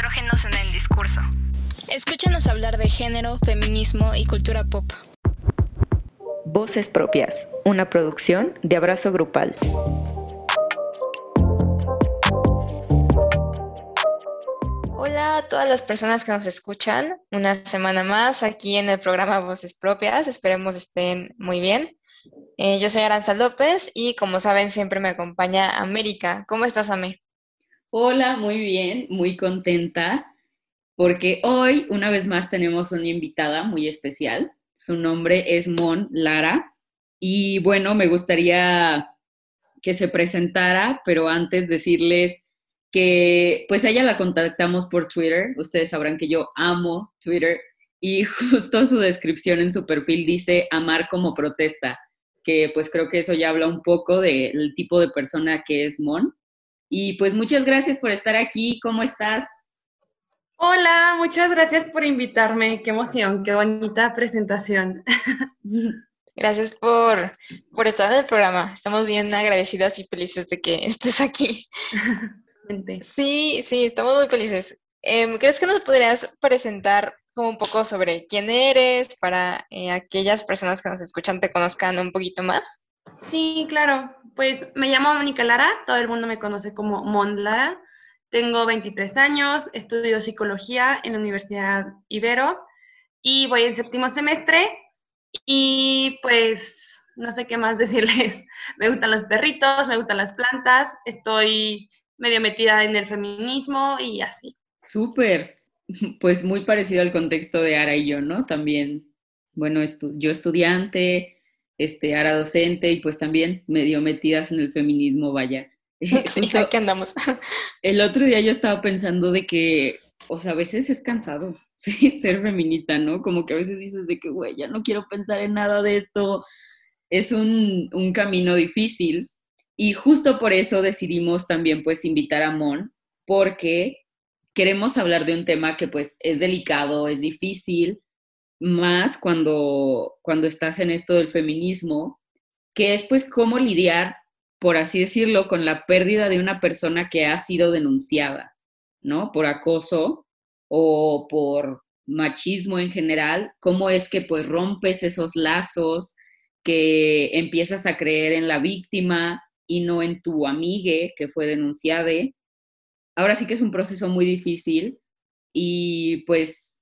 estrógenos en el discurso. Escúchanos hablar de género, feminismo y cultura pop. Voces Propias, una producción de Abrazo Grupal. Hola a todas las personas que nos escuchan, una semana más aquí en el programa Voces Propias, esperemos estén muy bien. Eh, yo soy Aranza López y como saben siempre me acompaña América. ¿Cómo estás, Ame? Hola, muy bien, muy contenta porque hoy una vez más tenemos una invitada muy especial. Su nombre es Mon Lara y bueno, me gustaría que se presentara, pero antes decirles que pues ella la contactamos por Twitter. Ustedes sabrán que yo amo Twitter y justo su descripción en su perfil dice amar como protesta, que pues creo que eso ya habla un poco del tipo de persona que es Mon. Y pues muchas gracias por estar aquí. ¿Cómo estás? Hola, muchas gracias por invitarme. Qué emoción, qué bonita presentación. Gracias por, por estar en el programa. Estamos bien agradecidas y felices de que estés aquí. Sí, sí, estamos muy felices. Em, ¿Crees que nos podrías presentar como un poco sobre quién eres para eh, aquellas personas que nos escuchan te conozcan un poquito más? Sí, claro. Pues me llamo Mónica Lara, todo el mundo me conoce como Mon Lara. Tengo 23 años, estudio psicología en la Universidad Ibero y voy en séptimo semestre y pues no sé qué más decirles. Me gustan los perritos, me gustan las plantas, estoy medio metida en el feminismo y así. Súper, pues muy parecido al contexto de Ara y yo, ¿no? También, bueno, yo estudiante, este, Ara docente y pues también medio metidas en el feminismo, vaya. Sí, aquí andamos. El otro día yo estaba pensando de que, o sea, a veces es cansado sí, ser feminista, ¿no? Como que a veces dices de que, güey, ya no quiero pensar en nada de esto. Es un, un camino difícil. Y justo por eso decidimos también, pues, invitar a Mon, porque queremos hablar de un tema que, pues, es delicado, es difícil, más cuando, cuando estás en esto del feminismo, que es, pues, cómo lidiar por así decirlo, con la pérdida de una persona que ha sido denunciada, ¿no? Por acoso o por machismo en general, cómo es que pues rompes esos lazos, que empiezas a creer en la víctima y no en tu amigue que fue denunciada. Ahora sí que es un proceso muy difícil y pues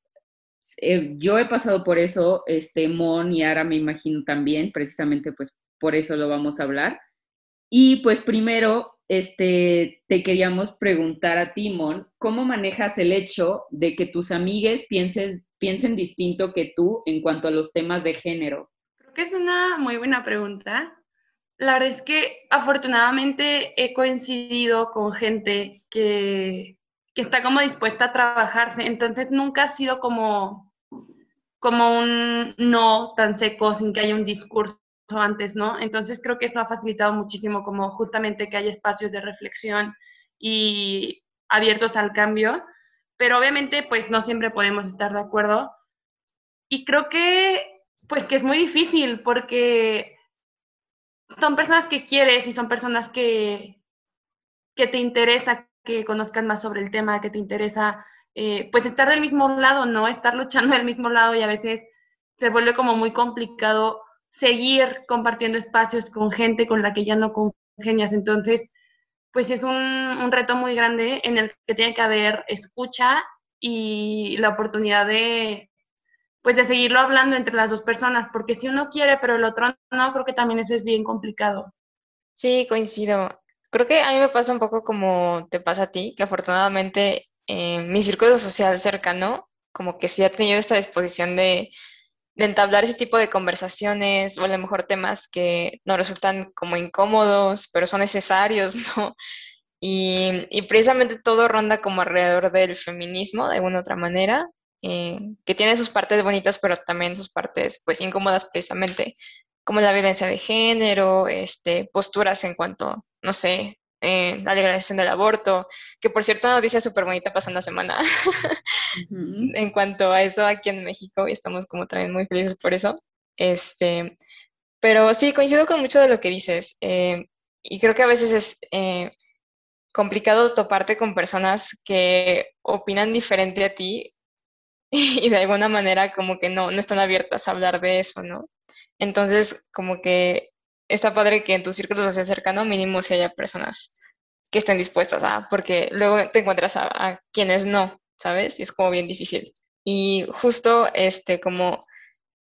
eh, yo he pasado por eso, este Mon y ahora me imagino también, precisamente pues por eso lo vamos a hablar. Y pues primero, este, te queríamos preguntar a Timon, ¿cómo manejas el hecho de que tus amigues pienses, piensen distinto que tú en cuanto a los temas de género? Creo que es una muy buena pregunta. La verdad es que afortunadamente he coincidido con gente que, que está como dispuesta a trabajarse, entonces nunca ha sido como, como un no tan seco sin que haya un discurso antes, ¿no? Entonces creo que esto ha facilitado muchísimo como justamente que haya espacios de reflexión y abiertos al cambio, pero obviamente pues no siempre podemos estar de acuerdo. Y creo que pues que es muy difícil porque son personas que quieres y son personas que, que te interesa que conozcan más sobre el tema, que te interesa eh, pues estar del mismo lado, ¿no? Estar luchando del mismo lado y a veces se vuelve como muy complicado seguir compartiendo espacios con gente con la que ya no congenias. Entonces, pues es un, reto muy grande en el que tiene que haber escucha y la oportunidad de, pues de seguirlo hablando entre las dos personas, porque si uno quiere pero el otro no, creo que también eso es bien complicado. Sí, coincido. Creo que a mí me pasa un poco como te pasa a ti, que afortunadamente en mi círculo social cercano, como que sí ha tenido esta disposición de entablar ese tipo de conversaciones o a lo mejor temas que nos resultan como incómodos, pero son necesarios, ¿no? Y, precisamente todo ronda como alrededor del feminismo, de alguna otra manera, eh, que tiene sus partes bonitas, pero también sus partes, pues, incómodas precisamente, como la violencia de género, este, posturas en cuanto, no sé, eh, la legalización del aborto, que por cierto, una noticia súper bonita pasando la semana en cuanto a eso aquí en México y estamos como también muy felices por eso. Este, pero sí, coincido con mucho de lo que dices eh, y creo que a veces es eh, complicado toparte con personas que opinan diferente a ti y de alguna manera como que no, no están abiertas a hablar de eso, ¿no? Entonces, como que está padre que en tu círculo social cercano mínimo si haya personas que estén dispuestas a, porque luego te encuentras a, quienes no, ¿sabes? Y es como bien difícil. Y justo este, como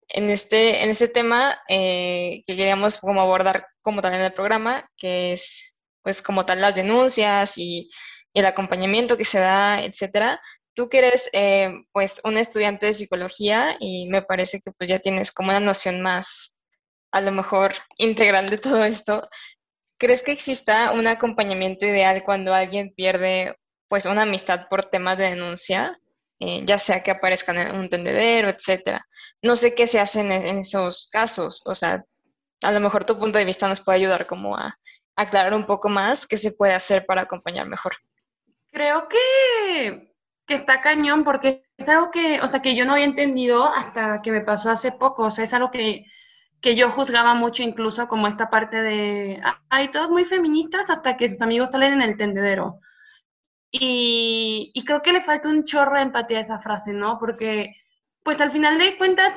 en este, en este tema eh, que queríamos como abordar como tal en el programa, que es pues como tal las denuncias y, el acompañamiento que se da, etcétera. Tú eres eh, pues un estudiante de psicología y me parece que pues ya tienes como una noción más a lo mejor integral de todo esto. ¿Crees que exista un acompañamiento ideal cuando alguien pierde pues una amistad por temas de denuncia? Eh, ya sea que aparezcan en un tendedero, etcétera. No sé qué se hace en, esos casos, o sea, a lo mejor tu punto de vista nos puede ayudar como a aclarar un poco más qué se puede hacer para acompañar mejor. Creo que, que está cañón porque es algo que, o sea, que yo no había entendido hasta que me pasó hace poco, o sea, es algo que, que yo juzgaba mucho incluso como esta parte de, hay todos muy feministas hasta que sus amigos salen en el tendedero. Y, y, creo que le falta un chorro de empatía a esa frase, ¿no? Porque, pues al final de cuentas,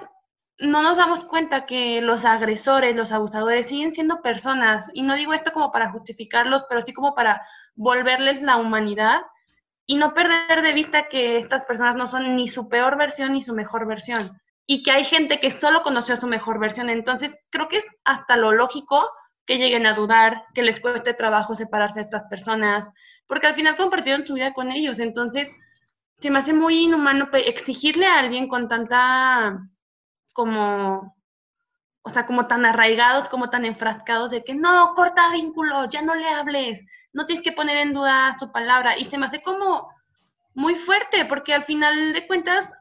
no nos damos cuenta que los agresores, los abusadores siguen siendo personas. Y no digo esto como para justificarlos, pero sí como para volverles la humanidad y no perder de vista que estas personas no son ni su peor versión ni su mejor versión. Y que hay gente que solo conoció su mejor versión. Entonces, creo que es hasta lo lógico que lleguen a dudar, que les cueste trabajo separarse de estas personas, porque al final compartieron su vida con ellos. Entonces, se me hace muy inhumano exigirle a alguien con tanta, como, o sea, como tan arraigados, como tan enfrascados de que no, corta vínculos, ya no le hables, no tienes que poner en duda su palabra. Y se me hace como muy fuerte, porque al final de cuentas,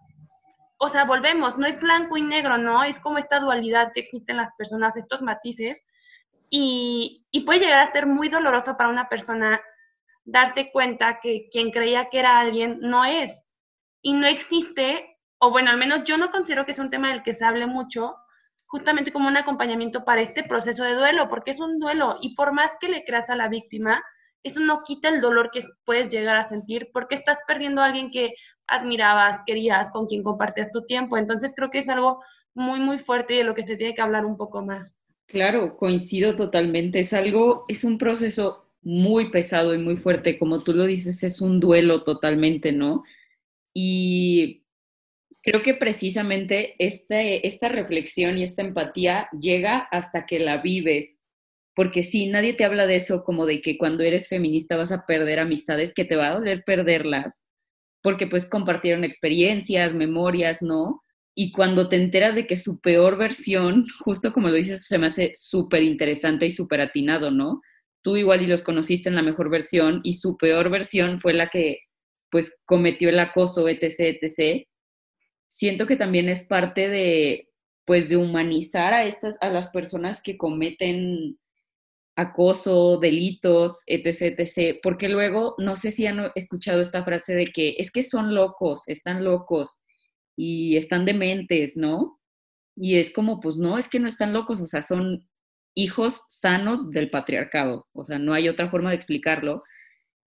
o sea, volvemos, no es blanco y negro, ¿no? Es como esta dualidad que existe en las personas, estos matices. Y, puede llegar a ser muy doloroso para una persona darte cuenta que quien creía que era alguien no es. Y no existe, o bueno, al menos yo no considero que es un tema del que se hable mucho, justamente como un acompañamiento para este proceso de duelo, porque es un duelo y por más que le creas a la víctima, eso no quita el dolor que puedes llegar a sentir porque estás perdiendo a alguien que admirabas, querías, con quien compartías tu tiempo. Entonces creo que es algo muy, muy fuerte y de lo que se tiene que hablar un poco más. Claro, coincido totalmente. Es algo, es un proceso muy pesado y muy fuerte, como tú lo dices, es un duelo totalmente, ¿no? Y creo que precisamente este, esta reflexión y esta empatía llega hasta que la vives, porque si nadie te habla de eso como de que cuando eres feminista vas a perder amistades, que te va a doler perderlas, porque pues compartieron experiencias, memorias, ¿no? Y cuando te enteras de que su peor versión, justo como lo dices, se me hace súper interesante y súper atinado, ¿no? tú igual y los conociste en la mejor versión y su peor versión fue la que pues cometió el acoso, etc., etc. Siento que también es parte de pues de humanizar a estas a las personas que cometen acoso, delitos, etc., etc., porque luego no sé si han escuchado esta frase de que es que son locos, están locos y están dementes, ¿no? Y es como, pues no, es que no están locos, o sea, son hijos sanos del patriarcado, o sea, no hay otra forma de explicarlo.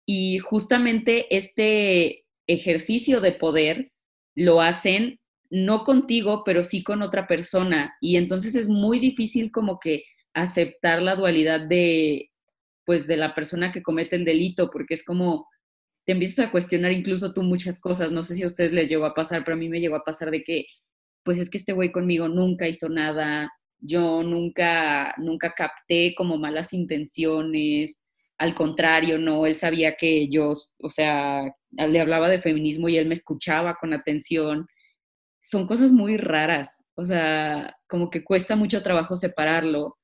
Y justamente este ejercicio de poder lo hacen no contigo, pero sí con otra persona. Y entonces es muy difícil como que aceptar la dualidad de, pues, de la persona que comete el delito, porque es como, te empiezas a cuestionar incluso tú muchas cosas. No sé si a ustedes les llegó a pasar, pero a mí me llegó a pasar de que, pues es que este güey conmigo nunca hizo nada, yo nunca, nunca capté como malas intenciones, al contrario, no, él sabía que yo, o sea, le hablaba de feminismo y él me escuchaba con atención. Son cosas muy raras, o sea, como que cuesta mucho trabajo separarlo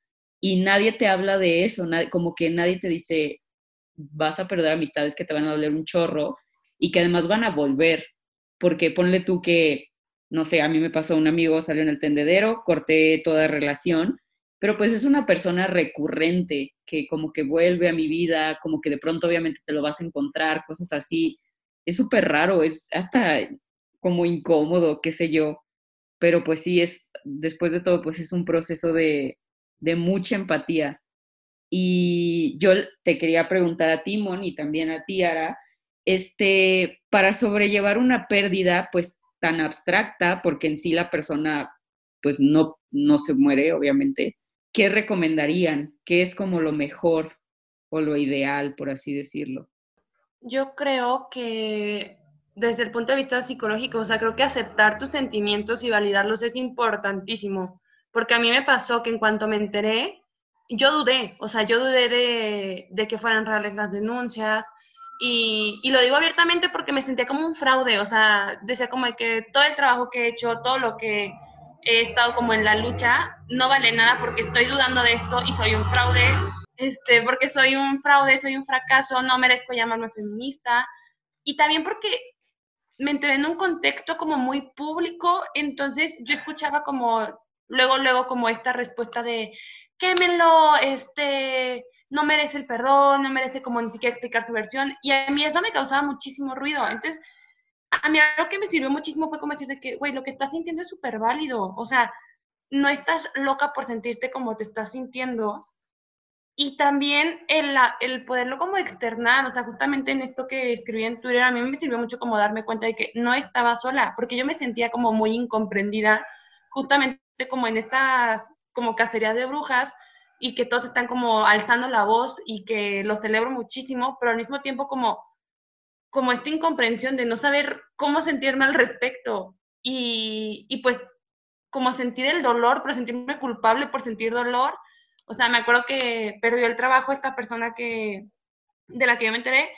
y nadie te habla de eso, como que nadie te dice, vas a perder amistades que te van a doler un chorro y que además van a volver, porque ponle tú que no sé, a mí me pasó un amigo, salió en el tendedero, corté toda relación, pero pues es una persona recurrente que como que vuelve a mi vida, como que de pronto obviamente te lo vas a encontrar, cosas así. Es súper raro, es hasta como incómodo, qué sé yo, pero pues sí, es, después de todo, pues es un proceso de, de mucha empatía. Y yo te quería preguntar a Timon y también a ti, Ara, este, para sobrellevar una pérdida, pues tan abstracta, porque en sí la persona, pues no, no se muere, obviamente, ¿qué recomendarían? ¿Qué es como lo mejor o lo ideal, por así decirlo? Yo creo que desde el punto de vista psicológico, o sea, creo que aceptar tus sentimientos y validarlos es importantísimo, porque a mí me pasó que en cuanto me enteré, yo dudé, o sea, yo dudé de, de que fueran reales las denuncias, y, y, lo digo abiertamente porque me sentía como un fraude, o sea, decía como que todo el trabajo que he hecho, todo lo que he estado como en la lucha, no vale nada porque estoy dudando de esto y soy un fraude, este, porque soy un fraude, soy un fracaso, no merezco llamarme feminista, y también porque me enteré en un contexto como muy público, entonces yo escuchaba como, luego, luego como esta respuesta de, quémenlo, este, no merece el perdón, no merece como ni siquiera explicar su versión, y a mí eso me causaba muchísimo ruido, entonces, a mí lo que me sirvió muchísimo fue como decir que, güey, lo que estás sintiendo es súper válido, o sea, no estás loca por sentirte como te estás sintiendo, y también el, el, poderlo como externar, o sea, justamente en esto que escribí en Twitter, a mí me sirvió mucho como darme cuenta de que no estaba sola, porque yo me sentía como muy incomprendida, justamente como en estas como cacerías de brujas, y que todos están como alzando la voz y que lo celebro muchísimo, pero al mismo tiempo como, como esta incomprensión de no saber cómo sentirme al respecto, y, y pues como sentir el dolor, pero sentirme culpable por sentir dolor, o sea, me acuerdo que perdió el trabajo esta persona que, de la que yo me enteré.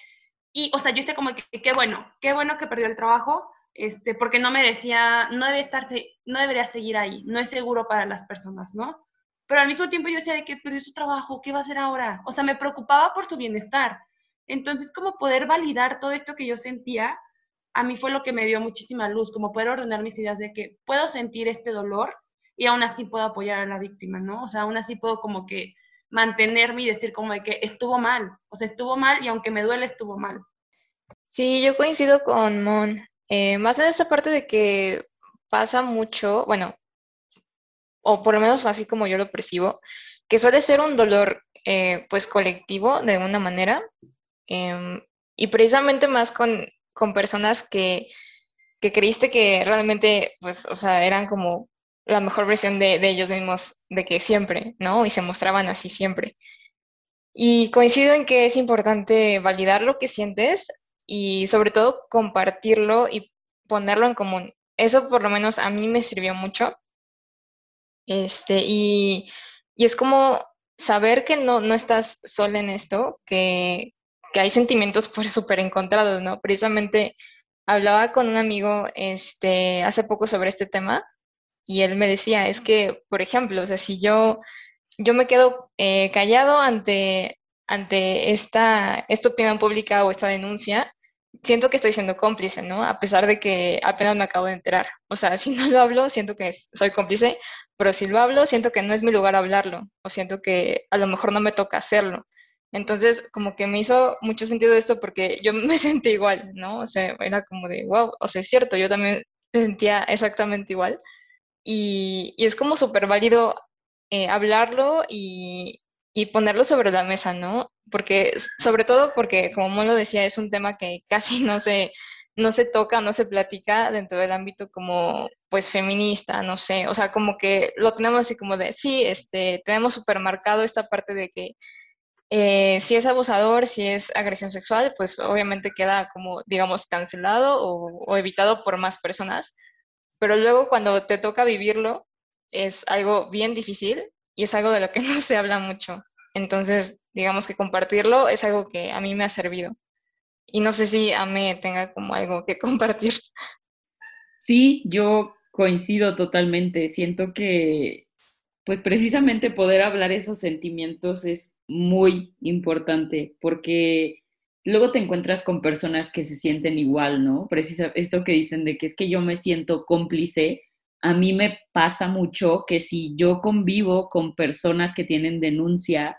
Y, o sea, yo estoy como que, qué bueno, qué bueno que perdió el trabajo, este, porque no merecía, no debe estarse, no debería seguir ahí, no es seguro para las personas, ¿no? Pero al mismo tiempo yo decía de que perdió su trabajo, ¿qué va a hacer ahora? O sea, me preocupaba por su bienestar. Entonces, como poder validar todo esto que yo sentía, a mí fue lo que me dio muchísima luz, como poder ordenar mis ideas de que puedo sentir este dolor, y aún así puedo apoyar a la víctima, ¿no? O sea, aún así puedo como que mantenerme y decir como de que estuvo mal, o sea, estuvo mal y aunque me duele, estuvo mal. Sí, yo coincido con Mon, eh, más en esta parte de que pasa mucho, bueno, o por lo menos así como yo lo percibo, que suele ser un dolor eh, pues colectivo de alguna manera, em, y precisamente más con, con personas que, que creíste que realmente, pues, o sea, eran como la mejor versión de, ellos mismos de que siempre, ¿no? Y se mostraban así siempre. Y coincido en que es importante validar lo que sientes y sobre todo compartirlo y ponerlo en común. Eso por lo menos a mí me sirvió mucho. Este, y, es como saber que no, no estás sola en esto, que, que hay sentimientos pues súper encontrados, ¿no? Precisamente hablaba con un amigo este, hace poco sobre este tema y él me decía, es que, por ejemplo, o sea, si yo, yo me quedo eh, callado ante, ante esta, esta opinión pública o esta denuncia, siento que estoy siendo cómplice, ¿no? A pesar de que apenas me acabo de enterar. O sea, si no lo hablo, siento que soy cómplice, pero si lo hablo, siento que no es mi lugar hablarlo, o siento que a lo mejor no me toca hacerlo. Entonces, como que me hizo mucho sentido esto porque yo me sentí igual, ¿no? O sea, era como de, wow, o sea, es cierto, yo también sentía exactamente igual. Y, es como súper válido eh, hablarlo y, ponerlo sobre la mesa, ¿no? Porque, sobre todo porque, como Molo decía, es un tema que casi no se, no se toca, no se platica dentro del ámbito como, pues, feminista, no sé, o sea, como que lo tenemos así como de, sí, este, tenemos súper marcado esta parte de que eh, si es abusador, si es agresión sexual, pues obviamente queda como, digamos, cancelado o evitado por más personas, pero luego cuando te toca vivirlo es algo bien difícil y es algo de lo que no se habla mucho. Entonces, digamos que compartirlo es algo que a mí me ha servido. Y no sé si a mí tenga como algo que compartir. Sí, yo coincido totalmente. Siento que, pues precisamente poder hablar esos sentimientos es muy importante porque luego te encuentras con personas que se sienten igual, ¿no? Precisa, esto que dicen de que es que yo me siento cómplice, a mí me pasa mucho que si yo convivo con personas que tienen denuncia,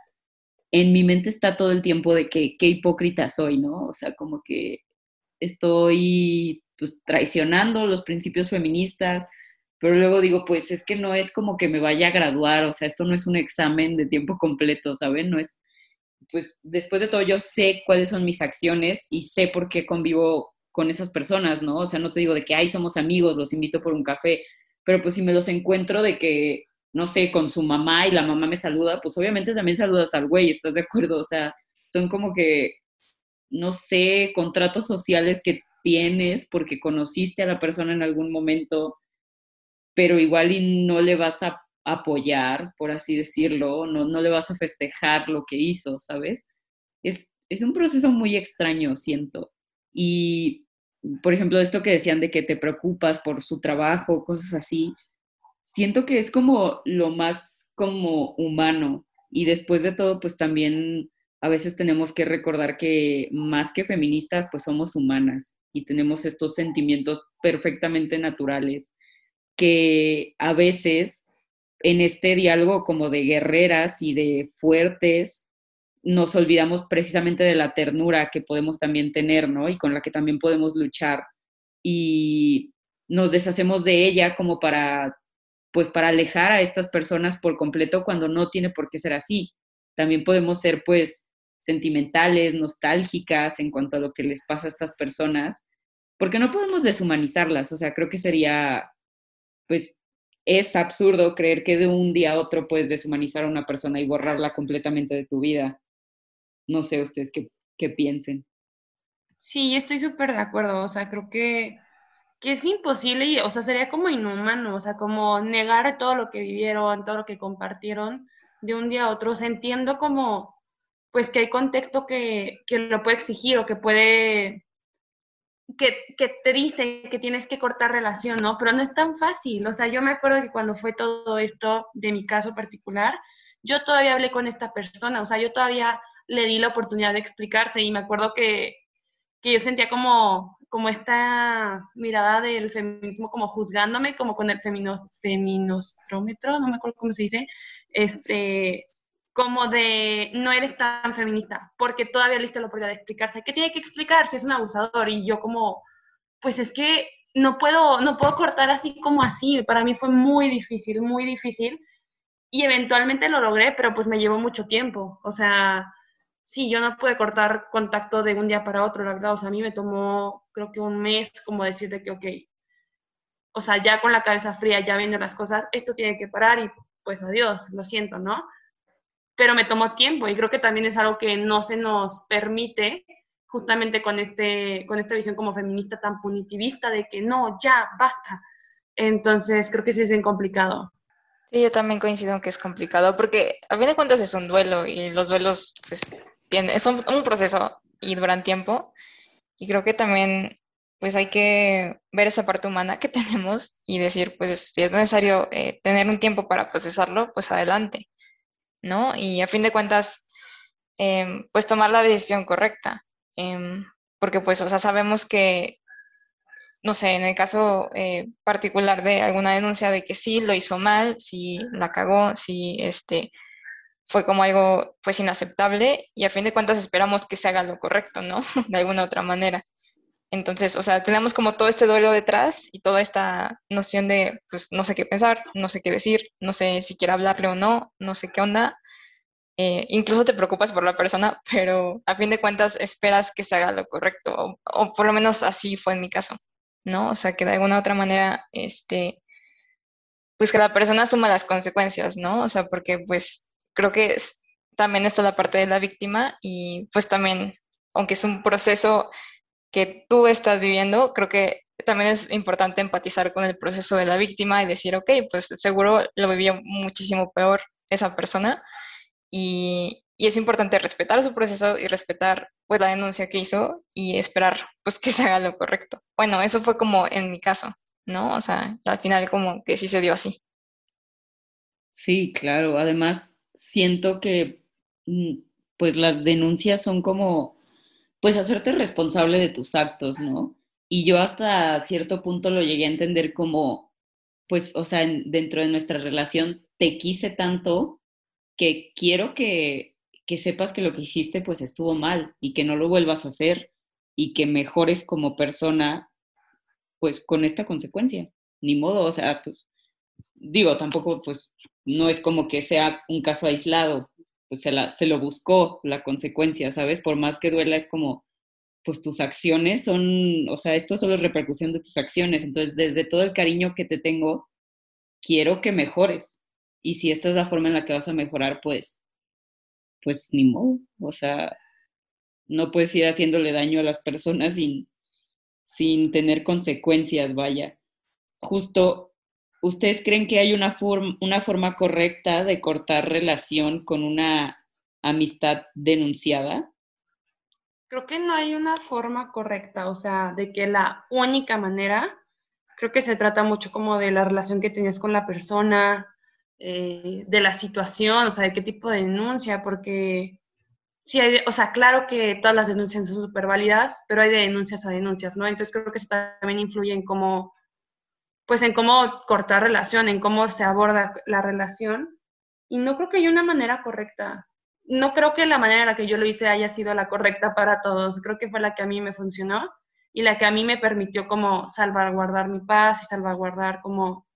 en mi mente está todo el tiempo de que qué hipócrita soy, ¿no? O sea, como que estoy pues traicionando los principios feministas, pero luego digo, pues es que no es como que me vaya a graduar, o sea, esto no es un examen de tiempo completo, ¿saben? No es pues después de todo yo sé cuáles son mis acciones y sé por qué convivo con esas personas, ¿no? O sea, no te digo de que, ay, somos amigos, los invito por un café, pero pues si me los encuentro de que, no sé, con su mamá y la mamá me saluda, pues obviamente también saludas al güey, ¿estás de acuerdo? O sea, son como que, no sé, contratos sociales que tienes porque conociste a la persona en algún momento, pero igual y no le vas a apoyar, por así decirlo, no, no le vas a festejar lo que hizo, ¿sabes? Es, es un proceso muy extraño, siento. Y, por ejemplo, esto que decían de que te preocupas por su trabajo, cosas así, siento que es como lo más como humano. Y después de todo, pues también a veces tenemos que recordar que más que feministas, pues somos humanas y tenemos estos sentimientos perfectamente naturales que a veces en este diálogo como de guerreras y de fuertes, nos olvidamos precisamente de la ternura que podemos también tener, ¿no? Y con la que también podemos luchar. Y nos deshacemos de ella como para, pues, para alejar a estas personas por completo cuando no tiene por qué ser así. También podemos ser, pues, sentimentales, nostálgicas en cuanto a lo que les pasa a estas personas, porque no podemos deshumanizarlas. O sea, creo que sería pues es absurdo creer que de un día a otro puedes deshumanizar a una persona y borrarla completamente de tu vida. No sé ustedes qué, qué piensen. Sí, estoy súper de acuerdo. O sea, creo que, que es imposible y, o sea, sería como inhumano, o sea, como negar todo lo que vivieron, todo lo que compartieron de un día a otro. O sea, entiendo como, pues que hay contexto que, que lo puede exigir o que puede que, que, te dice que tienes que cortar relación, ¿no? Pero no es tan fácil. O sea, yo me acuerdo que cuando fue todo esto de mi caso particular, yo todavía hablé con esta persona, o sea, yo todavía le di la oportunidad de explicarte y me acuerdo que, que yo sentía como, como esta mirada del feminismo como juzgándome, como con el femino, no me acuerdo cómo se dice, este, como de no eres tan feminista, porque todavía le diste la oportunidad de explicarse. ¿Qué tiene que explicar si es un abusador? Y yo como, pues es que no puedo, no puedo cortar así como así. Para mí fue muy difícil, muy difícil. Y eventualmente lo logré, pero pues me llevó mucho tiempo. O sea, sí, yo no pude cortar contacto de un día para otro, la verdad. O sea, a mí me tomó, creo que un mes como decir de que, ok, o sea, ya con la cabeza fría, ya viendo las cosas, esto tiene que parar y pues adiós, lo siento, ¿no? pero me tomó tiempo y creo que también es algo que no se nos permite justamente con, este, con esta visión como feminista tan punitivista de que no, ya, basta. Entonces creo que sí es bien complicado. Sí, yo también coincido en que es complicado porque a fin de cuentas es un duelo y los duelos pues tienen, son un proceso y duran tiempo y creo que también pues hay que ver esa parte humana que tenemos y decir pues si es necesario eh, tener un tiempo para procesarlo pues adelante. ¿no? Y a fin de cuentas, em, pues tomar la decisión correcta. Em, porque pues, o sea, sabemos que, no sé, en el caso eh, particular de alguna denuncia de que sí lo hizo mal, sí la cagó, sí este, fue como algo pues inaceptable y a fin de cuentas esperamos que se haga lo correcto, ¿no? De alguna otra manera. Entonces, o sea, tenemos como todo este duelo detrás y toda esta noción de, pues, no sé qué pensar, no sé qué decir, no sé si quiero hablarle o no, no sé qué onda. Eh, incluso te preocupas por la persona, pero a fin de cuentas esperas que se haga lo correcto, o, o, por lo menos así fue en mi caso, ¿no? O sea, que de alguna otra manera, este, pues que la persona asuma las consecuencias, ¿no? O sea, porque pues creo que también está la parte de la víctima y pues también, aunque es un proceso que tú estás viviendo, creo que también es importante empatizar con el proceso de la víctima y decir, ok, pues seguro lo vivió muchísimo peor esa persona y, y, es importante respetar su proceso y respetar pues la denuncia que hizo y esperar pues que se haga lo correcto. Bueno, eso fue como en mi caso, ¿no? O sea, al final como que sí se dio así. Sí, claro. Además, siento que mm, pues las denuncias son como pues hacerte responsable de tus actos, ¿no? Y yo hasta cierto punto lo llegué a entender como, pues, o sea, dentro de nuestra relación te quise tanto que quiero que, que sepas que lo que hiciste pues estuvo mal y que no lo vuelvas a hacer y que mejores como persona pues con esta consecuencia. Ni modo, o sea, pues digo, tampoco pues no es como que sea un caso aislado, pues se, la, se lo buscó la consecuencia, ¿sabes? Por más que duela, es como, pues tus acciones son, o sea, esto solo es repercusión de tus acciones. Entonces, desde todo el cariño que te tengo, quiero que mejores. Y si esta es la forma en la que vas a mejorar, pues, pues ni modo. O sea, no puedes ir haciéndole daño a las personas sin, sin tener consecuencias, vaya. Justo, ¿ustedes creen que hay una, forma correcta de cortar relación con una amistad denunciada? Creo que no hay una forma correcta, o sea, de que la única manera, creo que se trata mucho como de la relación que tenías con la persona, eh, de la situación, o sea, de qué tipo de denuncia, porque sí hay, o sea, claro que todas las denuncias son súper válidas, pero hay de denuncias a denuncias, ¿no? Entonces creo que eso también influye en cómo, pues en cómo cortar relación, en cómo se aborda la relación. Y no creo que haya una manera correcta. No creo que la manera en la que yo lo hice haya sido la correcta para todos. Creo que fue la que a mí me funcionó y la que a mí me permitió como salvaguardar mi paz y salvaguardar como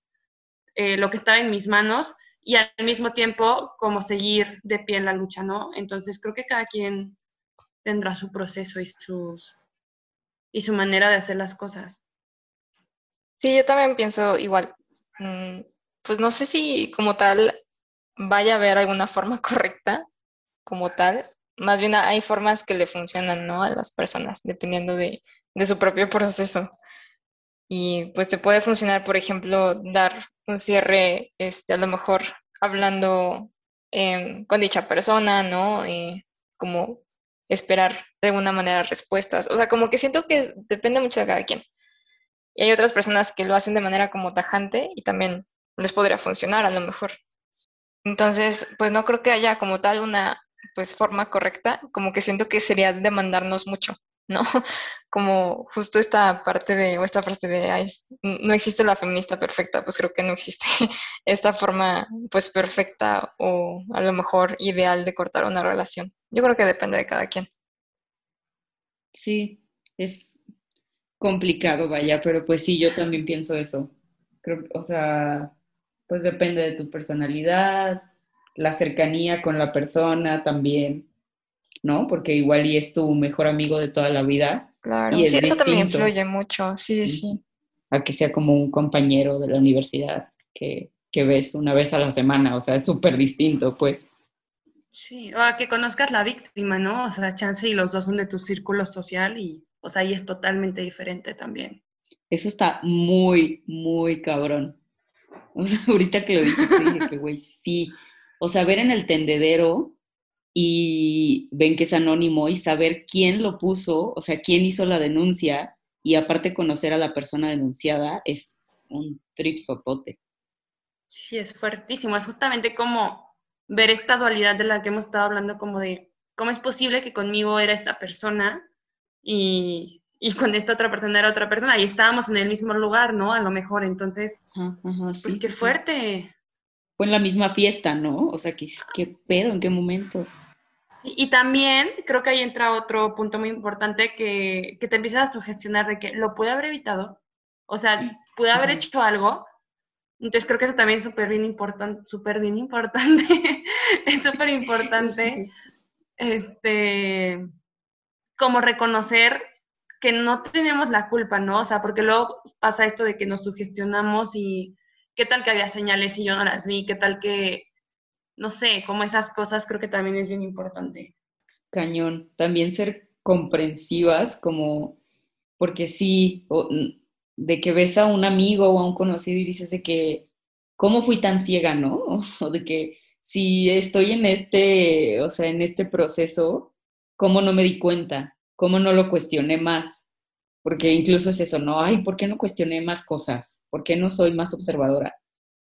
eh, lo que estaba en mis manos y al mismo tiempo como seguir de pie en la lucha, ¿no? Entonces creo que cada quien tendrá su proceso y, sus, y su manera de hacer las cosas. Sí, yo también pienso igual. Mm, pues no sé si como tal vaya a haber alguna forma correcta como tal. Más bien hay formas que le funcionan, ¿no? A las personas, dependiendo de, de su propio proceso. Y pues te puede funcionar, por ejemplo, dar un cierre, este, a lo mejor hablando em, con dicha persona, ¿no? Y como esperar de alguna manera respuestas. O sea, como que siento que depende mucho de cada quien. Y hay otras personas que lo hacen de manera como tajante y también les podría funcionar a lo mejor. Entonces, pues no creo que haya como tal una pues forma correcta, como que siento que sería demandarnos mucho. ¿no? Como justo esta parte de, o esta parte de, no existe la feminista perfecta, pues creo que no existe esta forma, pues perfecta o a lo mejor ideal de cortar una relación. Yo creo que depende de cada quien. Sí, es complicado, vaya, pero pues sí, yo también pienso eso. Creo, o sea, pues depende de tu personalidad, la cercanía con la persona también. ¿no? Porque igual y es tu mejor amigo de toda la vida. Claro, sí, eso también influye mucho, sí, sí. A que sea como un compañero de la universidad que, que ves una vez a la semana, o sea, es súper distinto, pues. Sí, o a que conozcas la víctima, ¿no? O sea, chance y los dos son de tu círculo social y, o sea, ahí es totalmente diferente también. Eso está muy, muy cabrón. O sea, ahorita que lo dijiste, dije que, güey, sí. O sea, ver en el tendedero y ven que es anónimo y saber quién lo puso, o sea, quién hizo la denuncia y aparte conocer a la persona denunciada es un tripsotote. Sí, es fuertísimo. Es justamente como ver esta dualidad de la que hemos estado hablando, como de cómo es posible que conmigo era esta persona y, y con esta otra persona era otra persona y estábamos en el mismo lugar, ¿no? A lo mejor, entonces, pues qué fuerte. Fue en la misma fiesta, ¿no? O sea, ¿qué, qué pedo? ¿En qué momento? Y, también creo que ahí entra otro punto muy importante que, que te empiezas a sugestionar de que lo pude haber evitado, o sea, pude haber hecho algo. Entonces creo que eso también es súper bien importante, súper bien importante, es súper importante, este, como reconocer que no tenemos la culpa, ¿no? O sea, porque luego pasa esto de que nos sugestionamos y qué tal que había señales y yo no las vi, qué tal que no sé, como esas cosas creo que también es bien importante. Cañón. También ser comprensivas, como, porque sí, de que ves a un amigo o a un conocido y dices de que, ¿cómo fui tan ciega, no? O de que si estoy en este, o sea, en este proceso, ¿cómo no me di cuenta? ¿Cómo no lo cuestioné más? Porque incluso es eso, ¿no? Ay, ¿por qué no cuestioné más cosas? ¿Por qué no soy más observadora?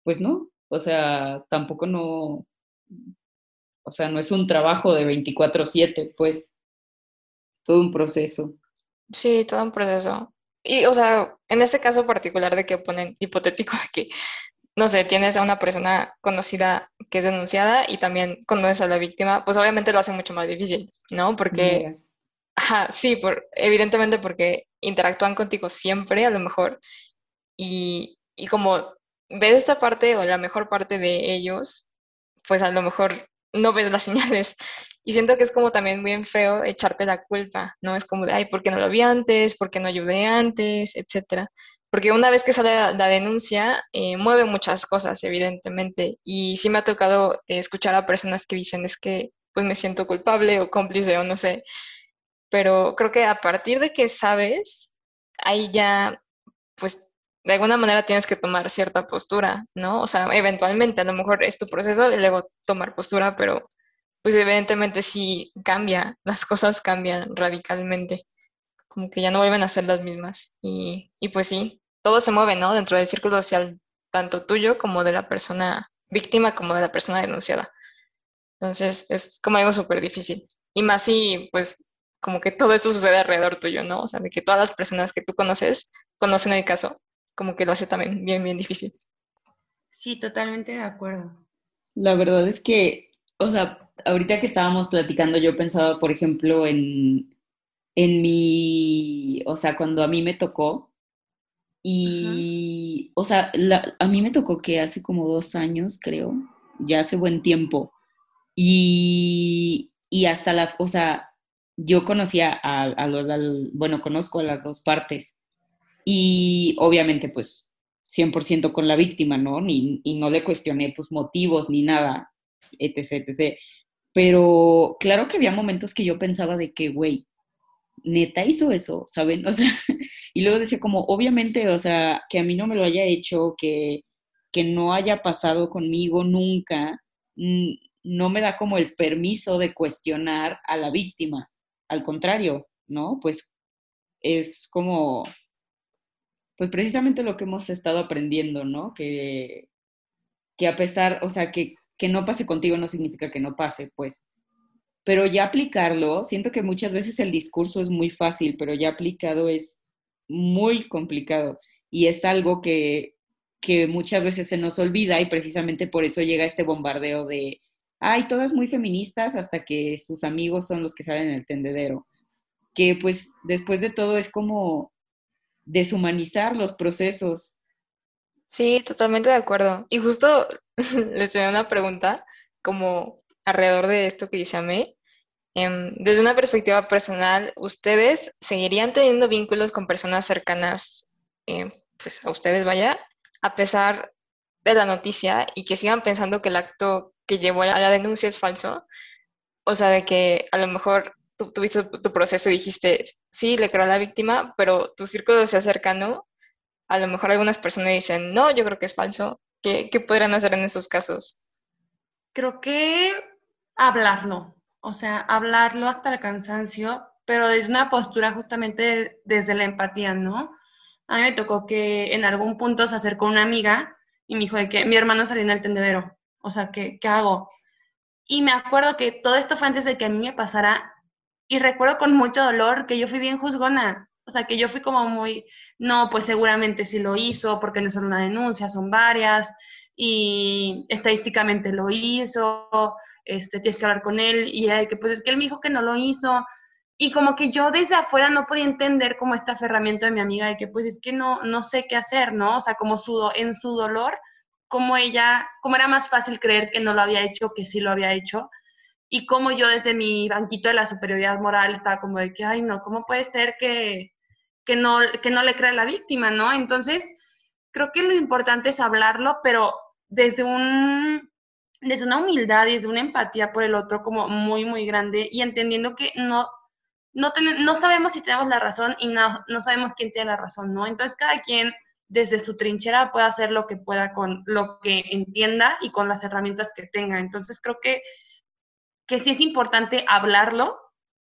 Pues no, o sea, tampoco no, o sea, no es un trabajo de 24/7, pues, todo un proceso. Sí, todo un proceso. Y, o sea, en este caso particular de que ponen hipotético que, no sé, tienes a una persona conocida que es denunciada y también conoces a la víctima, pues obviamente lo hace mucho más difícil, ¿no? Porque, ajá, sí, por, evidentemente porque interactúan contigo siempre, a lo mejor, y, y como ves esta parte o la mejor parte de ellos, pues a lo mejor no ves las señales. Y siento que es como también bien feo echarte la culpa, ¿no? Es como de, ay, ¿por qué no lo vi antes? ¿Por qué no ayudé antes? Etcétera. Porque una vez que sale la, denuncia, eh, mueve muchas cosas, evidentemente. Y sí me ha tocado escuchar a personas que dicen, es que pues me siento culpable o cómplice o no sé. Pero creo que a partir de que sabes, ahí ya, pues de alguna manera tienes que tomar cierta postura, ¿no? O sea, eventualmente, a lo mejor es tu proceso y luego tomar postura, pero pues evidentemente sí cambia, las cosas cambian radicalmente, como que ya no vuelven a ser las mismas. Y, y pues sí, todo se mueve, ¿no? Dentro del círculo social, tanto tuyo como de la persona víctima, como de la persona denunciada. Entonces, es como algo súper difícil. Y más si, pues, como que todo esto sucede alrededor tuyo, ¿no? O sea, de que todas las personas que tú conoces conocen el caso, como que lo hace también bien, bien difícil. Sí, totalmente de acuerdo. La verdad es que, o sea, ahorita que estábamos platicando, yo pensaba, por ejemplo, en, en mi, o sea, cuando a mí me tocó, y, o sea, a mí me tocó que hace como dos años, creo, ya hace buen tiempo, y, y hasta la, o sea, yo conocía a, a, bueno, conozco a las dos partes, y obviamente, pues, 100% con la víctima, ¿no? Ni, y no le cuestioné, pues, motivos ni nada, etc., etc. Pero claro que había momentos que yo pensaba de que, güey, neta hizo eso, ¿saben? O sea, y luego decía como, obviamente, o sea, que a mí no me lo haya hecho, que, que no haya pasado conmigo nunca, no me da como el permiso de cuestionar a la víctima. Al contrario, ¿no? Pues es como, pues precisamente lo que hemos estado aprendiendo, ¿no? Que, que a pesar, o sea, que, que no pase contigo no significa que no pase, pues. Pero ya aplicarlo, siento que muchas veces el discurso es muy fácil, pero ya aplicado es muy complicado y es algo que, que muchas veces se nos olvida y precisamente por eso llega este bombardeo de, ay, todas muy feministas hasta que sus amigos son los que salen en el tendedero. Que pues después de todo es como deshumanizar los procesos. Sí, totalmente de acuerdo. Y justo les tenía una pregunta como alrededor de esto que dice Amé. Em, desde una perspectiva personal, ¿ustedes seguirían teniendo vínculos con personas cercanas, em, pues a ustedes vaya, a pesar de la noticia y que sigan pensando que el acto que llevó a la denuncia es falso? O sea, de que a lo mejor tú tuviste tu proceso y dijiste, sí, le creo a la víctima, pero tu círculo se cercano, a lo mejor algunas personas dicen, no, yo creo que es falso. ¿Qué, qué podrían hacer en esos casos? Creo que hablarlo, o sea, hablarlo hasta el cansancio, pero desde una postura justamente desde la empatía, ¿no? A mí me tocó que en algún punto se acercó una amiga y me dijo de que mi hermano salió en el tendedero, o sea, ¿qué, ¿qué hago? Y me acuerdo que todo esto fue antes de que a mí me pasara y recuerdo con mucho dolor que yo fui bien juzgona, o sea, que yo fui como muy, no, pues seguramente sí lo hizo, porque no es solo una denuncia, son varias, y estadísticamente lo hizo, este, tienes que hablar con él, y hay que, pues es que él me dijo que no lo hizo, y como que yo desde afuera no podía entender como este aferramiento de mi amiga, de que pues es que no, no sé qué hacer, ¿no? O sea, como su, en su dolor, como ella, como era más fácil creer que no lo había hecho que sí lo había hecho, y como yo desde mi banquito de la superioridad moral estaba como de que, ay, no, ¿cómo puede ser que, que, no, que no le crea la víctima, no? Entonces, creo que lo importante es hablarlo, pero desde un desde una humildad y desde una empatía por el otro como muy, muy grande y entendiendo que no, no, no sabemos si tenemos la razón y no, no sabemos quién tiene la razón, ¿no? Entonces cada quien desde su trinchera puede hacer lo que pueda con lo que entienda y con las herramientas que tenga. Entonces creo que que sí es importante hablarlo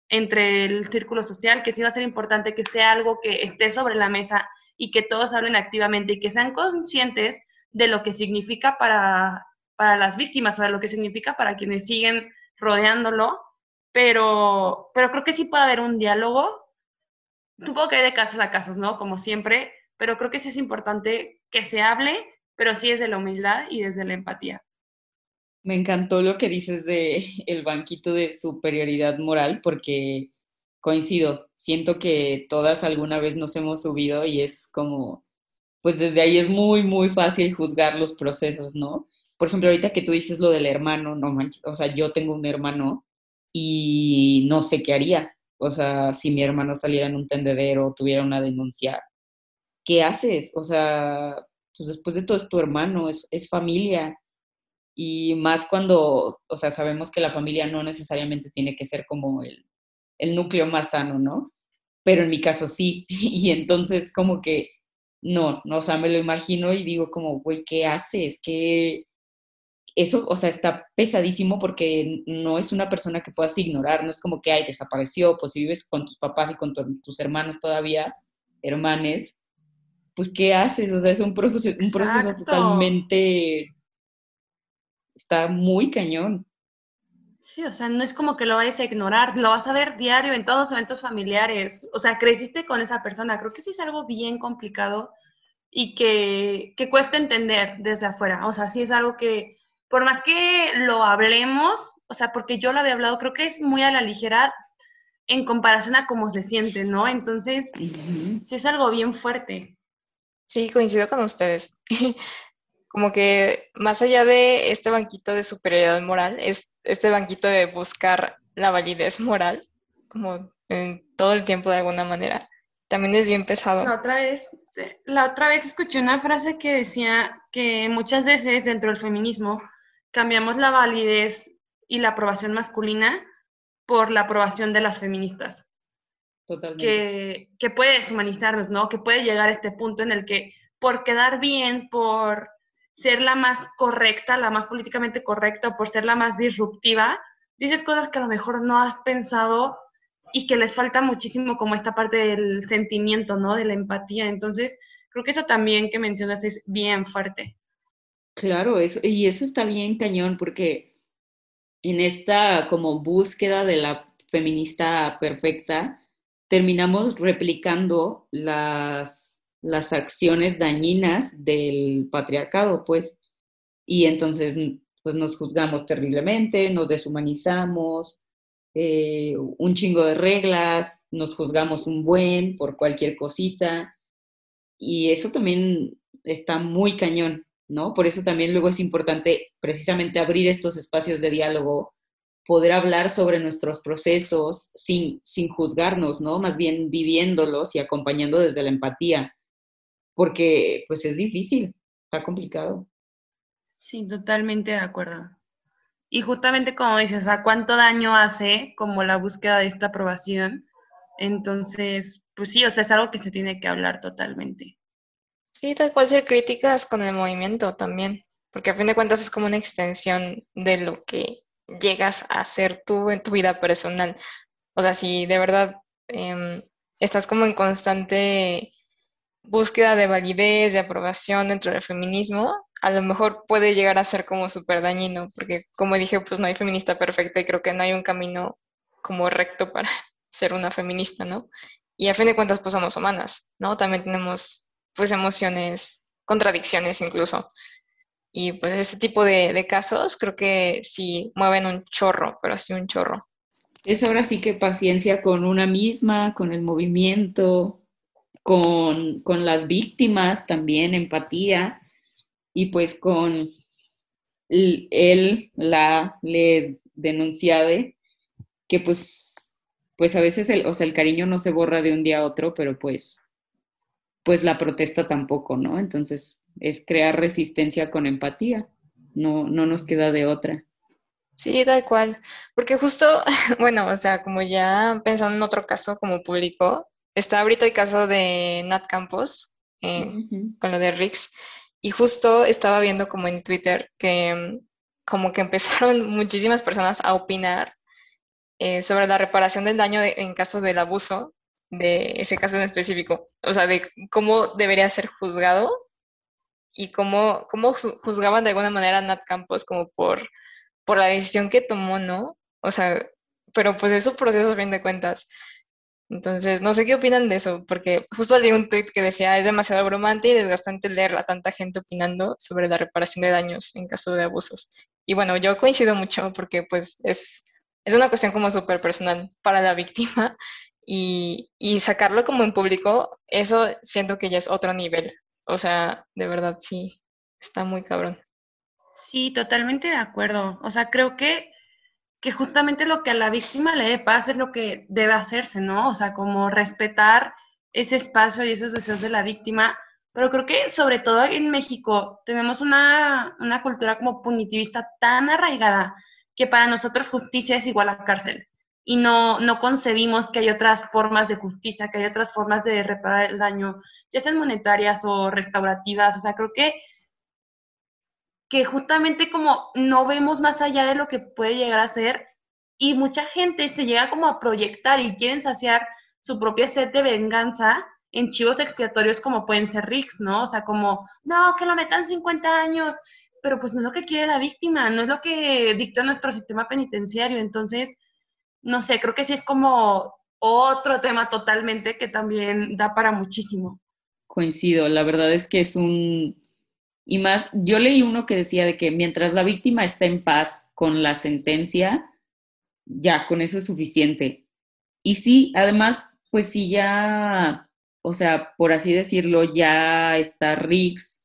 entre el círculo social, que sí va a ser importante que sea algo que esté sobre la mesa y que todos hablen activamente y que sean conscientes de lo que significa para, para las víctimas o de lo que significa para quienes siguen rodeándolo, pero, pero creo que sí puede haber un diálogo. Supongo que hay de casos a casos, ¿no? Como siempre, pero creo que sí es importante que se hable, pero sí desde la humildad y desde la empatía. Me encantó lo que dices de el banquito de superioridad moral, porque coincido, siento que todas alguna vez nos hemos subido y es como, pues desde ahí es muy, muy fácil juzgar los procesos, ¿no? por ejemplo, ahorita que tú dices lo del hermano, no manches, o sea, yo tengo un hermano y no sé qué haría. O sea, si mi hermano saliera en un tendedero, tuviera una denuncia, ¿qué haces? O sea, pues después de todo es tu hermano, es, es familia. Y más cuando, o sea, sabemos que la familia no necesariamente tiene que ser como el, el núcleo más sano, ¿no? Pero en mi caso sí. Y entonces como que no, no, o sea, me lo imagino y digo como, güey, ¿qué haces? ¿Qué, eso, o sea, está pesadísimo porque no es una persona que puedas ignorar, no es como que, ay, desapareció, pues si vives con tus papás y con tus hermanos todavía, hermanes, pues ¿qué haces? O sea, es un proceso, un proceso totalmente, está muy cañón. Sí, o sea, no es como que lo vayas a ignorar, lo vas a ver diario en todos los eventos familiares, o sea, creciste con esa persona, creo que sí es algo bien complicado y que, que cuesta entender desde afuera, o sea, sí es algo que por más que lo hablemos, o sea, porque yo lo había hablado, creo que es muy a la ligera en comparación a cómo se siente, ¿no? Entonces, sí es algo bien fuerte. Sí, coincido con ustedes. Como que más allá de este banquito de superioridad moral, es este banquito de buscar la validez moral, como en todo el tiempo de alguna manera, también es bien pesado. La otra vez, la otra vez escuché una frase que decía que muchas veces dentro del feminismo cambiamos la validez y la aprobación masculina por la aprobación de las feministas. Totalmente. Que, que puede deshumanizarnos, ¿no? Que puede llegar a este punto en el que por quedar bien, por ser la más correcta, la más políticamente correcta, por ser la más disruptiva, dices cosas que a lo mejor no has pensado y que les falta muchísimo como esta parte del sentimiento, ¿no? De la empatía. Entonces, creo que eso también que mencionas es bien fuerte. Claro, eso, y eso está bien cañón porque en esta como búsqueda de la feminista perfecta, terminamos replicando las, las acciones dañinas del patriarcado, pues, y entonces pues nos juzgamos terriblemente, nos deshumanizamos, eh, un chingo de reglas, nos juzgamos un buen por cualquier cosita, y eso también está muy cañón, ¿no? Por eso también luego es importante precisamente abrir estos espacios de diálogo, poder hablar sobre nuestros procesos sin, sin juzgarnos, ¿no? Más bien viviéndolos y acompañando desde la empatía, porque pues es difícil, está complicado. Sí, totalmente de acuerdo. Y justamente como dices, ¿a cuánto daño hace como la búsqueda de esta aprobación? Entonces, pues sí, o sea, es algo que se tiene que hablar totalmente. Sí, tal cual ser críticas con el movimiento también, porque a fin de cuentas es como una extensión de lo que llegas a hacer tú en tu vida personal. O sea, si de verdad em, estás como en constante búsqueda de validez, de aprobación dentro del feminismo, a lo mejor puede llegar a ser como súper dañino, porque como dije, pues no hay feminista perfecta y creo que no hay un camino como recto para ser una feminista, ¿no? Y a fin de cuentas, pues somos humanas, ¿no? También tenemos pues emociones, contradicciones incluso. Y pues este tipo de, casos creo que sí mueven un chorro, pero así un chorro. Es ahora sí que paciencia con una misma, con el movimiento, con, las víctimas también, empatía, y pues con él, la, le denunciade, que pues, pues a veces el, o sea, el cariño no se borra de un día a otro, pero pues pues la protesta tampoco, ¿no? Entonces es crear resistencia con empatía, no, no nos queda de otra. Sí, tal cual, porque justo, bueno, o sea, como ya pensando en otro caso como público, está ahorita el caso de Nat Campos eh, con lo de Rix, y justo estaba viendo como en Twitter que mm, como que empezaron muchísimas personas a opinar eh, sobre la reparación del daño en caso del abuso de ese caso en específico, o sea, de cómo debería ser juzgado y cómo, cómo juzgaban de alguna manera a Nat Campos como por, por la decisión que tomó, ¿no? O sea, pero pues es su proceso, a fin de cuentas. Entonces, no sé qué opinan de eso, porque justo leí un tweet que decía, es demasiado abrumante y desgastante leer a tanta gente opinando sobre la reparación de daños en caso de abusos. Y bueno, yo coincido mucho porque pues es, es una cuestión como súper personal para la víctima y, sacarlo como en público, eso siento que ya es otro nivel. O sea, de verdad sí, está muy cabrón. Sí, totalmente de acuerdo. O sea, creo que, que justamente lo que a la víctima le dé paz es lo que debe hacerse, ¿no? O sea, como respetar ese espacio y esos deseos de la víctima. Pero creo que sobre todo en México tenemos una, una cultura como punitivista tan arraigada que para nosotros justicia es igual a cárcel y no, no concebimos que hay otras formas de justicia, que hay otras formas de reparar el daño, ya sean monetarias o restaurativas. O sea, creo que, que justamente como no vemos más allá de lo que puede llegar a ser y mucha gente se llega como a proyectar y quieren saciar su propia sed de venganza en chivos expiatorios como pueden ser Ricks, ¿no? O sea, como, no, que lo metan 50 años, pero pues no es lo que quiere la víctima, no es lo que dicta nuestro sistema penitenciario. Entonces, no sé, creo que sí es como otro tema totalmente que también da para muchísimo. Coincido, la verdad es que es un... Y más, yo leí uno que decía de que mientras la víctima está en paz con la sentencia, ya, con eso es suficiente. Y sí, además, pues sí ya, o sea, por así decirlo, ya está Riggs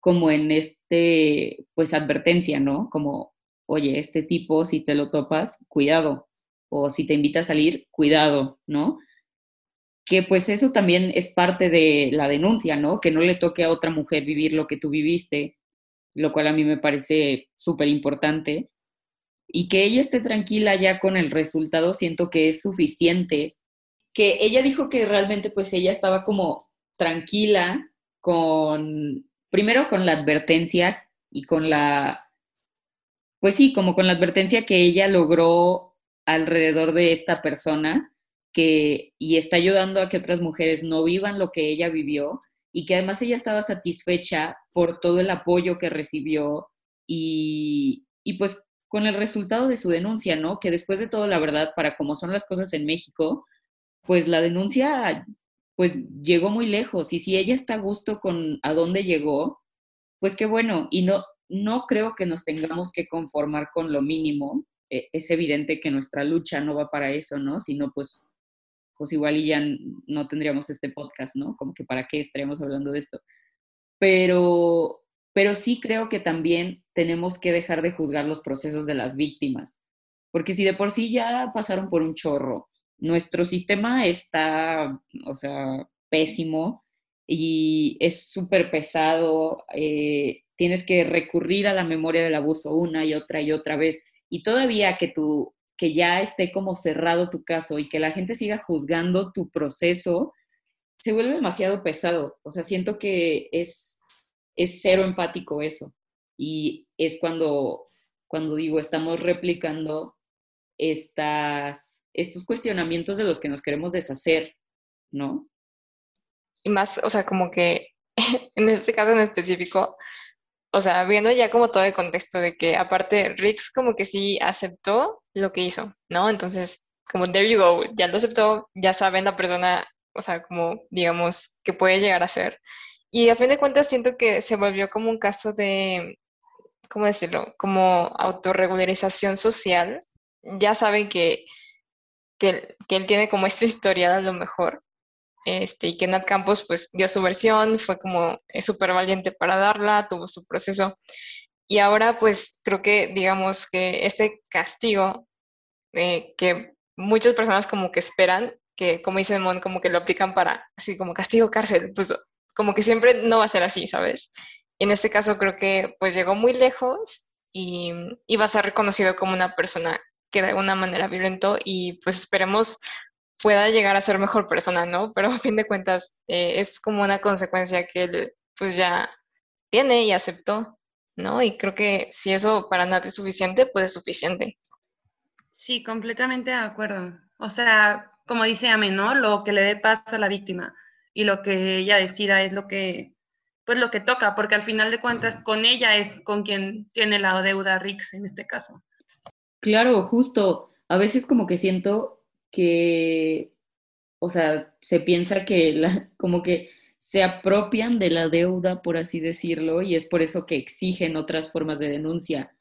como en este, pues advertencia, ¿no? Como, oye, este tipo, si te lo topas, cuidado, o si te invita a salir, cuidado, ¿no? Que pues eso también es parte de la denuncia, ¿no? Que no le toque a otra mujer vivir lo que tú viviste, lo cual a mí me parece súper importante. Y que ella esté tranquila ya con el resultado, siento que es suficiente. Que ella dijo que realmente pues ella estaba como tranquila con, primero con la advertencia y con la, pues sí, como con la advertencia que ella logró alrededor de esta persona que, y está ayudando a que otras mujeres no vivan lo que ella vivió y que además ella estaba satisfecha por todo el apoyo que recibió y, y pues con el resultado de su denuncia, ¿no? Que después de todo, la verdad, para cómo son las cosas en México, pues la denuncia pues llegó muy lejos y si ella está a gusto con a dónde llegó, pues qué bueno y no no creo que nos tengamos que conformar con lo mínimo e, es evidente que nuestra lucha no va para eso, ¿no? Sino pues, pues igual y ya no tendríamos este podcast, ¿no? Como que para qué estaríamos hablando de esto. Pero, pero sí creo que también tenemos que dejar de juzgar los procesos de las víctimas, porque si de por sí ya pasaron por un chorro, nuestro sistema está, o sea, pésimo y es súper pesado, eh, tienes que recurrir a la memoria del abuso una y otra y otra vez y todavía que tú que ya esté como cerrado tu caso y que la gente siga juzgando tu proceso, se vuelve demasiado pesado. O sea, siento que es, es cero empático eso. Y es cuando, cuando digo, estamos replicando estas, estos cuestionamientos de los que nos queremos deshacer, ¿no? Y más, o sea, como que en este caso en específico, o sea, viendo ya como todo el contexto de que aparte Rix como que sí aceptó lo que hizo, ¿no? Entonces, como there you go, ya lo aceptó, ya saben la persona, o sea, como digamos, que puede llegar a ser. Y a fin de cuentas siento que se volvió como un caso de, ¿cómo decirlo? Como autorregularización social. Ya saben que, que, él tiene como esta historia a lo mejor este, y que Nat Campos pues dio su versión, fue como súper valiente para darla, tuvo su proceso. Y ahora pues creo que digamos que este castigo eh, que muchas personas como que esperan, que como dice Mon, como que lo aplican para así como castigo cárcel, pues como que siempre no va a ser así, ¿sabes? En este caso creo que pues llegó muy lejos y, y va a ser reconocido como una persona que de alguna manera violentó y pues esperemos pueda llegar a ser mejor persona, ¿no? Pero a fin de cuentas eh, es como una consecuencia que él pues ya tiene y aceptó, ¿no? Y creo que si eso para Nat es suficiente, pues es suficiente. Sí, completamente de acuerdo. O sea, como dice Ame, ¿no? Lo que le dé paz a la víctima y lo que ella decida es lo que, pues lo que toca, porque al final de cuentas con ella es con quien tiene la deuda Rix en este caso. Claro, justo. A veces como que siento que, o sea, se piensa que como que se apropian de la deuda, por así decirlo, y es por eso que exigen otras formas de denuncia.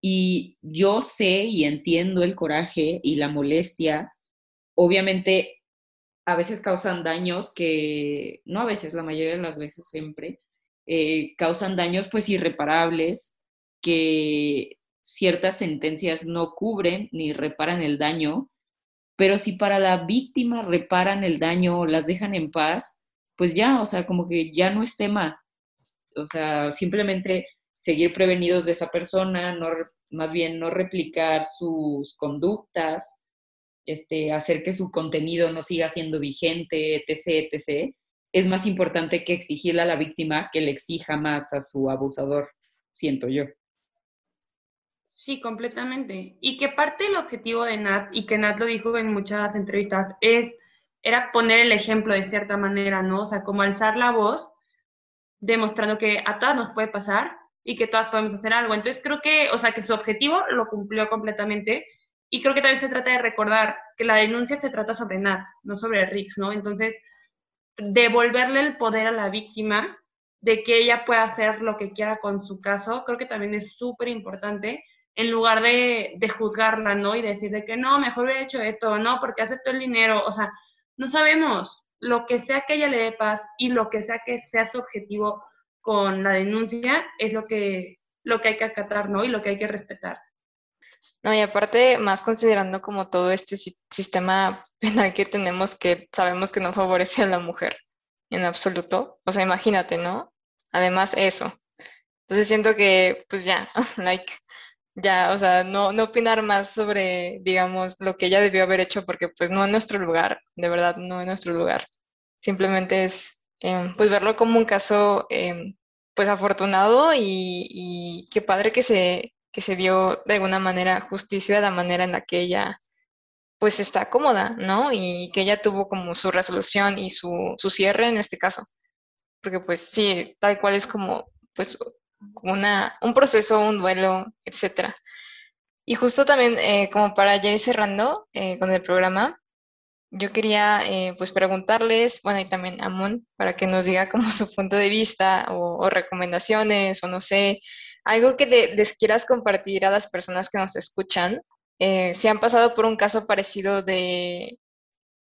Y yo sé y entiendo el coraje y la molestia. Obviamente, a veces causan daños que, no a veces, la mayoría de las veces siempre, eh, causan daños pues irreparables que ciertas sentencias no cubren ni reparan el daño, pero si para la víctima reparan el daño o las dejan en paz, pues ya, o sea, como que ya no es tema. O sea, simplemente seguir prevenidos de esa persona, no, más bien no replicar sus conductas, este, hacer que su contenido no siga siendo vigente, etc., etc., es más importante que exigirle a la víctima que le exija más a su abusador, siento yo. Sí, completamente. Y que parte del objetivo de Nat, y que Nat lo dijo en muchas entrevistas, es, era poner el ejemplo de cierta manera, ¿no? O sea, como alzar la voz, demostrando que a todas nos puede pasar y que todas podemos hacer algo. Entonces creo que, o sea, que su objetivo lo cumplió completamente. Y creo que también se trata de recordar que la denuncia se trata sobre Nat, no sobre Rix, ¿no? Entonces, devolverle el poder a la víctima de que ella pueda hacer lo que quiera con su caso, creo que también es súper importante en lugar de, de, juzgarla, ¿no? Y decir de que no, mejor hubiera hecho esto, no, porque aceptó el dinero, o sea, no sabemos lo que sea que ella le dé paz y lo que sea que sea su objetivo con la denuncia es lo que, lo que hay que acatar, ¿no? Y lo que hay que respetar. No, y aparte, más considerando como todo este sistema penal que tenemos que sabemos que no favorece a la mujer en absoluto. O sea, imagínate, ¿no? Además, eso. Entonces siento que, pues ya, like, ya, o sea, no, no opinar más sobre, digamos, lo que ella debió haber hecho, porque pues no es nuestro lugar, de verdad, no es nuestro lugar. Simplemente es, em, pues, verlo como un caso, em, pues, afortunado y, y, qué padre que se, que se dio de alguna manera justicia de la manera en la que ella, pues, está cómoda, ¿no? Y que ella tuvo como su resolución y su, su cierre en este caso. Porque, pues, sí, tal cual es como, pues, una, un proceso, un duelo, etcétera. Y justo también, eh, como para ya ir cerrando eh, con el programa, yo quería eh, pues preguntarles, bueno, y también a para que nos diga como su punto de vista o, recomendaciones o no sé, algo que les quieras compartir a las personas que nos escuchan, si han pasado por un caso parecido de,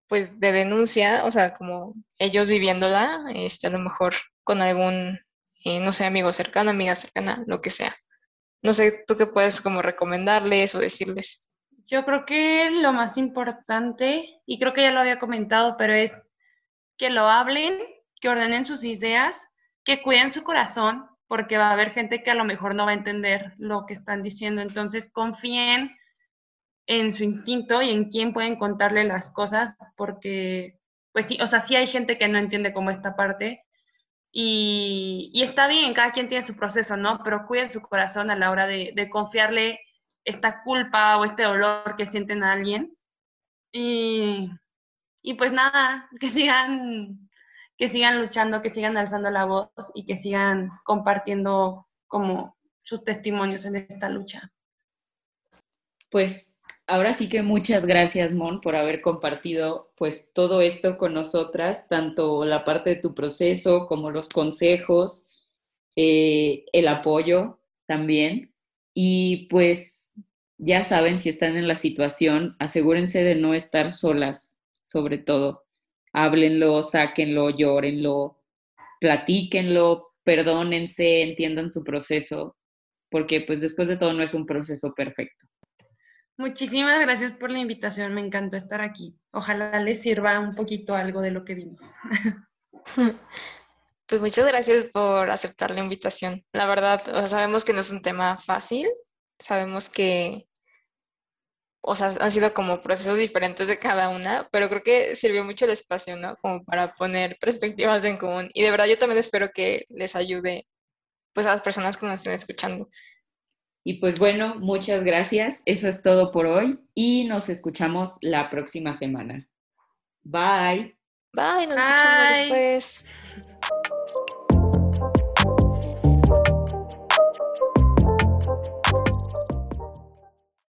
pues, de denuncia, o sea, como ellos viviéndola, este, a lo mejor con algún eh, no sé, amigo cercano, amiga cercana, lo que sea. No sé, ¿tú qué puedes como recomendarles o decirles? Yo creo que lo más importante, y creo que ya lo había comentado, pero es que lo hablen, que ordenen sus ideas, que cuiden su corazón, porque va a haber gente que a lo mejor no va a entender lo que están diciendo. Entonces, confíen en su instinto y en quién pueden contarle las cosas, porque, pues sí, o sea, sí hay gente que no entiende como esta parte, y, está bien, cada quien tiene su proceso, ¿no? Pero cuiden su corazón a la hora de, confiarle esta culpa o este dolor que sienten a alguien. Y, y, pues nada, que sigan, que sigan luchando, que sigan alzando la voz y que sigan compartiendo como sus testimonios en esta lucha. Pues ahora sí que muchas gracias, Mon, por haber compartido pues todo esto con nosotras, tanto la parte de tu proceso como los consejos, eh, el apoyo también. Y pues ya saben, si están en la situación, asegúrense de no estar solas, sobre todo. Háblenlo, sáquenlo, llórenlo, platíquenlo, perdónense, entiendan su proceso, porque pues después de todo no es un proceso perfecto. Muchísimas gracias por la invitación, me encantó estar aquí. Ojalá les sirva un poquito algo de lo que vimos. Pues muchas gracias por aceptar la invitación. La verdad, sabemos que no es un tema fácil, sabemos que, o sea, han sido como procesos diferentes de cada una, pero creo que sirvió mucho el espacio, ¿no? Como para poner perspectivas en común. Y de verdad yo también espero que les ayude, pues, a las personas que nos estén escuchando. Y pues bueno, muchas gracias. Eso es todo por hoy y nos escuchamos la próxima semana. Bye. Bye, nos escuchamos después.